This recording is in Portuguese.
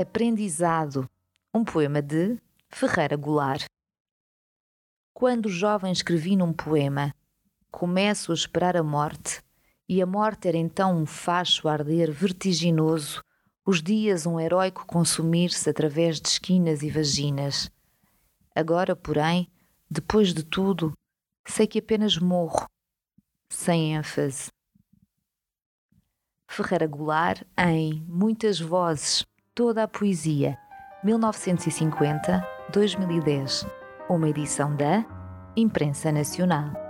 Aprendizado, um poema de Ferreira Goulart. Quando jovem escrevi num poema, começo a esperar a morte, e a morte era então um facho arder vertiginoso, os dias um heróico consumir-se através de esquinas e vaginas. Agora, porém, depois de tudo, sei que apenas morro, sem ênfase. Ferreira Goulart em Muitas Vozes Toda a Poesia, 1950-2010, uma edição da Imprensa Nacional.